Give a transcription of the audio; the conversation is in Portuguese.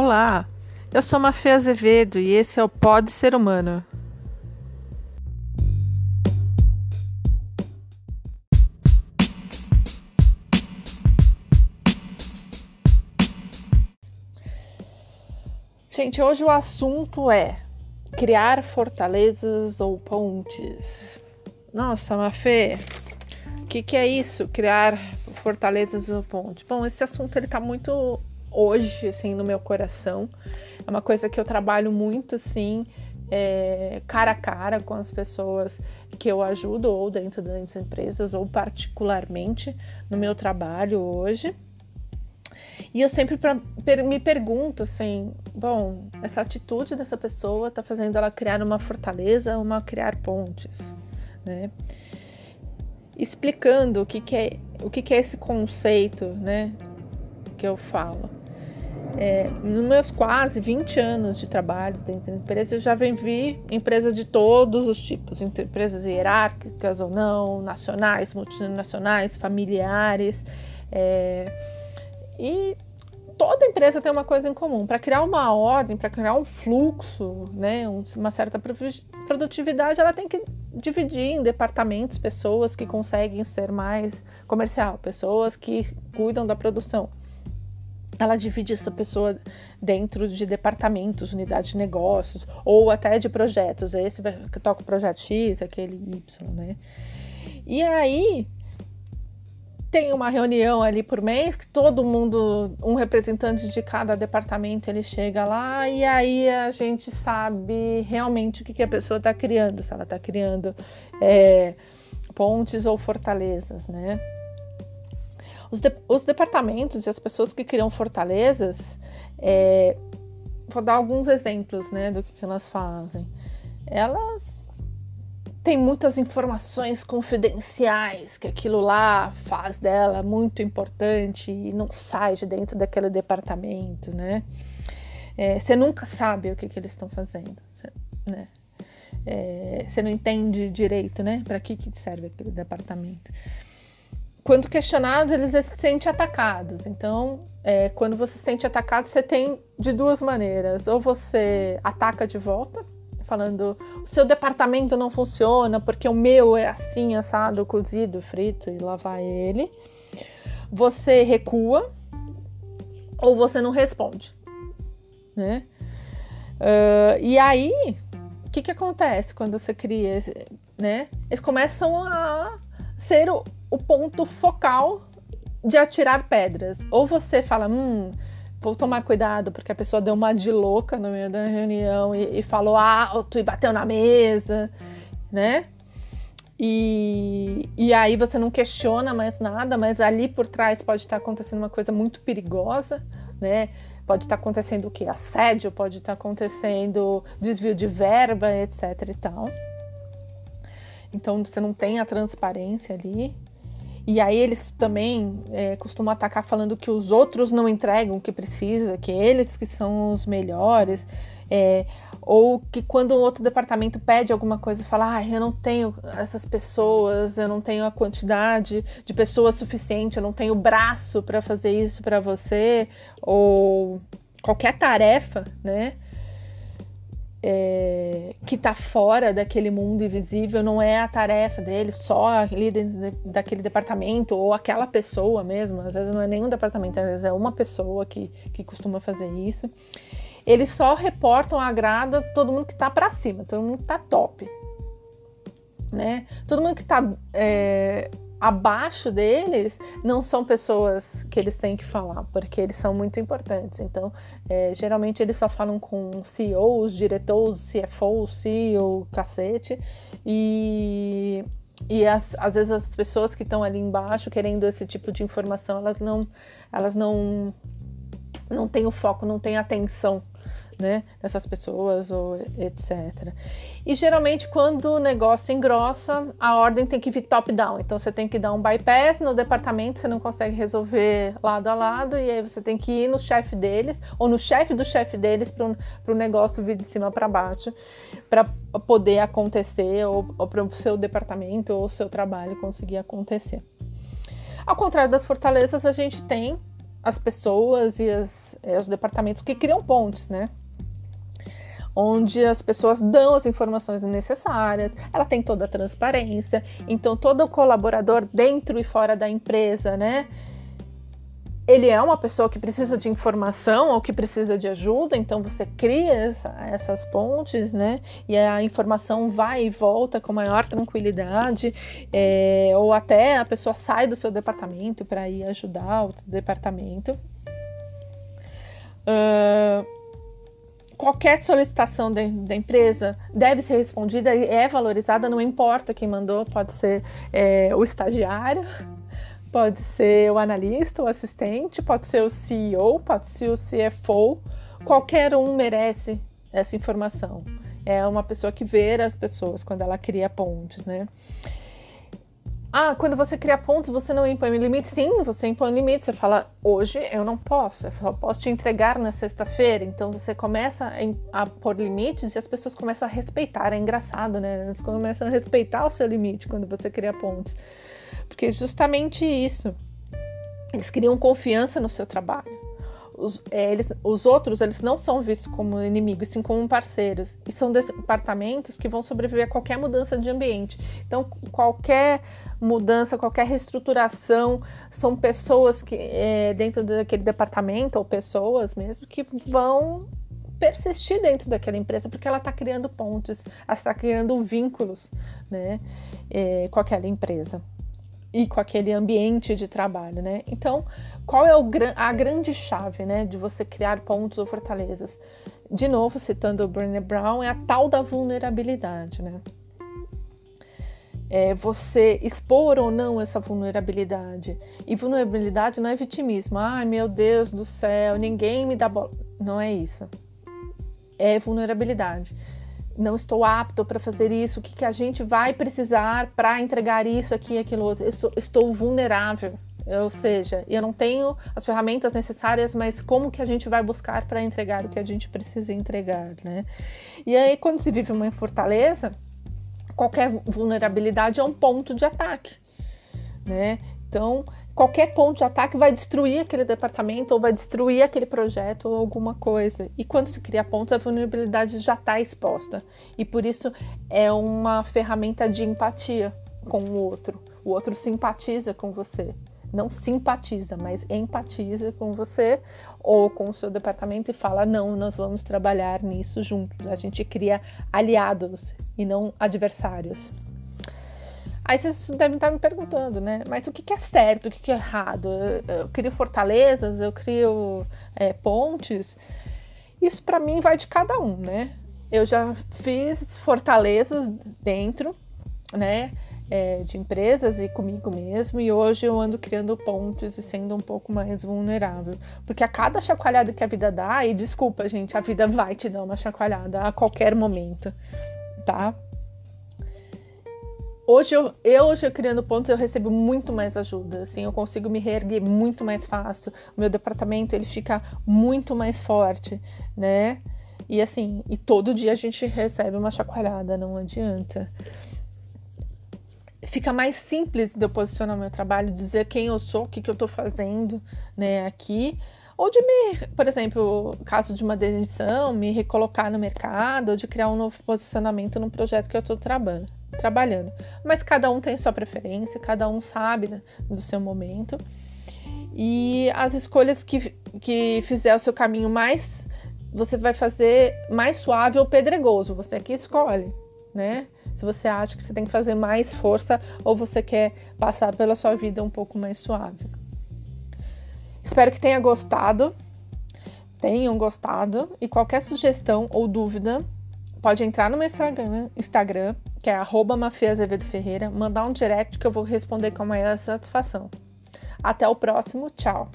Olá, eu sou Mafê Azevedo e esse é o Pode Ser Humano. Gente, hoje o assunto é criar fortalezas ou pontes. Nossa, Mafê, o que, que é isso? Criar fortalezas ou pontes? Bom, esse assunto ele tá muito hoje, assim, no meu coração. É uma coisa que eu trabalho muito, assim, é, cara a cara com as pessoas que eu ajudo, ou dentro das empresas, ou particularmente no meu trabalho hoje. E eu sempre pra, per, me pergunto assim, bom, essa atitude dessa pessoa está fazendo ela criar uma fortaleza uma criar pontes, né? Explicando o que, que é o que, que é esse conceito, né? Que eu falo. É, nos meus quase 20 anos de trabalho dentro da empresa, eu já vi empresas de todos os tipos, empresas hierárquicas ou não, nacionais, multinacionais, familiares. É, e toda empresa tem uma coisa em comum. Para criar uma ordem, para criar um fluxo, né, uma certa produtividade, ela tem que dividir em departamentos pessoas que conseguem ser mais comercial, pessoas que cuidam da produção ela divide essa pessoa dentro de departamentos, unidades de negócios ou até de projetos. Esse vai, que toca o projeto X, aquele Y, né? E aí tem uma reunião ali por mês que todo mundo, um representante de cada departamento, ele chega lá e aí a gente sabe realmente o que, que a pessoa está criando, se ela está criando é, pontes ou fortalezas, né? Os, de, os departamentos e as pessoas que criam fortalezas, é, vou dar alguns exemplos né, do que, que elas fazem. Elas têm muitas informações confidenciais que aquilo lá faz dela muito importante e não sai de dentro daquele departamento, né? É, você nunca sabe o que, que eles estão fazendo, né? É, você não entende direito, né? Para que, que serve aquele departamento quando questionados, eles se sentem atacados. Então, é, quando você se sente atacado, você tem de duas maneiras. Ou você ataca de volta, falando o seu departamento não funciona porque o meu é assim, assado, cozido, frito, e lá vai ele. Você recua ou você não responde, né? Uh, e aí, o que, que acontece quando você cria, né? Eles começam a ser o, o ponto focal de atirar pedras. Ou você fala, hum, vou tomar cuidado, porque a pessoa deu uma de louca no meio da reunião e, e falou alto e bateu na mesa, né? E, e aí você não questiona mais nada, mas ali por trás pode estar acontecendo uma coisa muito perigosa, né? Pode estar acontecendo o que? Assédio, pode estar acontecendo desvio de verba, etc e tal. Então você não tem a transparência ali. E aí eles também é, costumam atacar falando que os outros não entregam o que precisa, que eles que são os melhores. É, ou que quando um outro departamento pede alguma coisa, fala, ah, eu não tenho essas pessoas, eu não tenho a quantidade de pessoas suficiente, eu não tenho braço para fazer isso para você, ou qualquer tarefa, né? É, que está fora daquele mundo invisível não é a tarefa dele só ali dentro daquele departamento ou aquela pessoa mesmo, às vezes não é nenhum departamento, às vezes é uma pessoa que, que costuma fazer isso. Eles só reportam, agrada todo mundo que está para cima, todo mundo que está top, né? Todo mundo que está é, abaixo deles não são pessoas que eles têm que falar, porque eles são muito importantes. Então, é, geralmente eles só falam com CEOs, diretores, CFOs, CEO, cacete, e, e as, às vezes as pessoas que estão ali embaixo querendo esse tipo de informação, elas não, elas não, não têm o foco, não têm atenção né, dessas pessoas ou etc. E geralmente quando o negócio engrossa, a ordem tem que vir top-down. Então você tem que dar um bypass no departamento, você não consegue resolver lado a lado, e aí você tem que ir no chefe deles, ou no chefe do chefe deles, para o negócio vir de cima para baixo, para poder acontecer, ou, ou para o seu departamento ou seu trabalho conseguir acontecer. Ao contrário das fortalezas, a gente tem as pessoas e as, é, os departamentos que criam pontes, né? Onde as pessoas dão as informações necessárias, ela tem toda a transparência, então todo colaborador dentro e fora da empresa, né? ele é uma pessoa que precisa de informação ou que precisa de ajuda, então você cria essa, essas pontes, né? E a informação vai e volta com maior tranquilidade, é, ou até a pessoa sai do seu departamento para ir ajudar o departamento. Uh, qualquer solicitação da empresa deve ser respondida e é valorizada, não importa quem mandou, pode ser é, o estagiário Pode ser o analista, o assistente, pode ser o CEO, pode ser o CFO. Qualquer um merece essa informação. É uma pessoa que vê as pessoas quando ela cria pontes, né? Ah, quando você cria pontos, você não impõe limite? Sim, você impõe limite. Você fala, hoje eu não posso, eu só posso te entregar na sexta-feira. Então você começa a, pôr limites e as pessoas começam a respeitar. É engraçado, né? Elas começam a respeitar o seu limite quando você cria pontos. Porque é justamente isso. Eles criam confiança no seu trabalho. Os, é, eles, os outros, eles não são vistos como inimigos, sim como parceiros. E são departamentos que vão sobreviver a qualquer mudança de ambiente. Então, qualquer mudança, qualquer reestruturação, são pessoas que é, dentro daquele departamento, ou pessoas mesmo, que vão persistir dentro daquela empresa porque ela está criando pontos, ela está criando vínculos né, é, com aquela empresa e com aquele ambiente de trabalho, né? Então, qual é o, a grande chave, né, de você criar pontos ou fortalezas? De novo, citando o Brené Brown, é a tal da vulnerabilidade, né? É você expor ou não essa vulnerabilidade. E vulnerabilidade não é vitimismo. Ai, meu Deus do céu, ninguém me dá bola. Não é isso. É vulnerabilidade não estou apto para fazer isso, o que, que a gente vai precisar para entregar isso aqui e aquilo outro. Eu estou, estou vulnerável, ou seja, eu não tenho as ferramentas necessárias, mas como que a gente vai buscar para entregar o que a gente precisa entregar, né? E aí, quando se vive uma fortaleza, qualquer vulnerabilidade é um ponto de ataque, né? Então, qualquer ponto de ataque vai destruir aquele departamento ou vai destruir aquele projeto ou alguma coisa. E quando se cria pontos, a vulnerabilidade já está exposta. E por isso é uma ferramenta de empatia com o outro. O outro simpatiza com você. Não simpatiza, mas empatiza com você ou com o seu departamento e fala: não, nós vamos trabalhar nisso juntos. A gente cria aliados e não adversários. Aí vocês devem estar me perguntando, né? Mas o que, é certo, o que, é errado? Eu, crio fortalezas, eu crio é, pontes. Isso para mim vai de cada um, né? Eu já fiz fortalezas dentro, né? É, de empresas e comigo mesmo, e hoje eu ando criando pontes e sendo um pouco mais vulnerável. Porque a cada chacoalhada que a vida dá, e desculpa, gente, a vida vai te dar uma chacoalhada a qualquer momento, tá? Hoje eu, eu hoje criando pontos eu recebo muito mais ajuda, assim, eu consigo me reerguer muito mais fácil. O meu departamento ele fica muito mais forte, né? E assim, e todo dia a gente recebe uma chacoalhada, não adianta. Fica mais simples de eu posicionar meu trabalho, dizer quem eu sou, o que, que eu tô fazendo, né, aqui. Ou de me, por exemplo, caso de uma demissão, me recolocar no mercado, ou de criar um novo posicionamento no projeto que eu tô trabalhando trabalhando. Mas cada um tem sua preferência, cada um sabe né, do seu momento. E as escolhas que, que fizer o seu caminho mais, você vai fazer mais suave ou pedregoso, você é que escolhe, né? Se você acha que você tem que fazer mais força ou você quer passar pela sua vida um pouco mais suave. Espero que tenha gostado, tenham gostado e qualquer sugestão ou dúvida pode entrar no meu Instagram, Instagram que é arroba Ferreira, mandar um direct que eu vou responder com a maior satisfação. Até o próximo, tchau!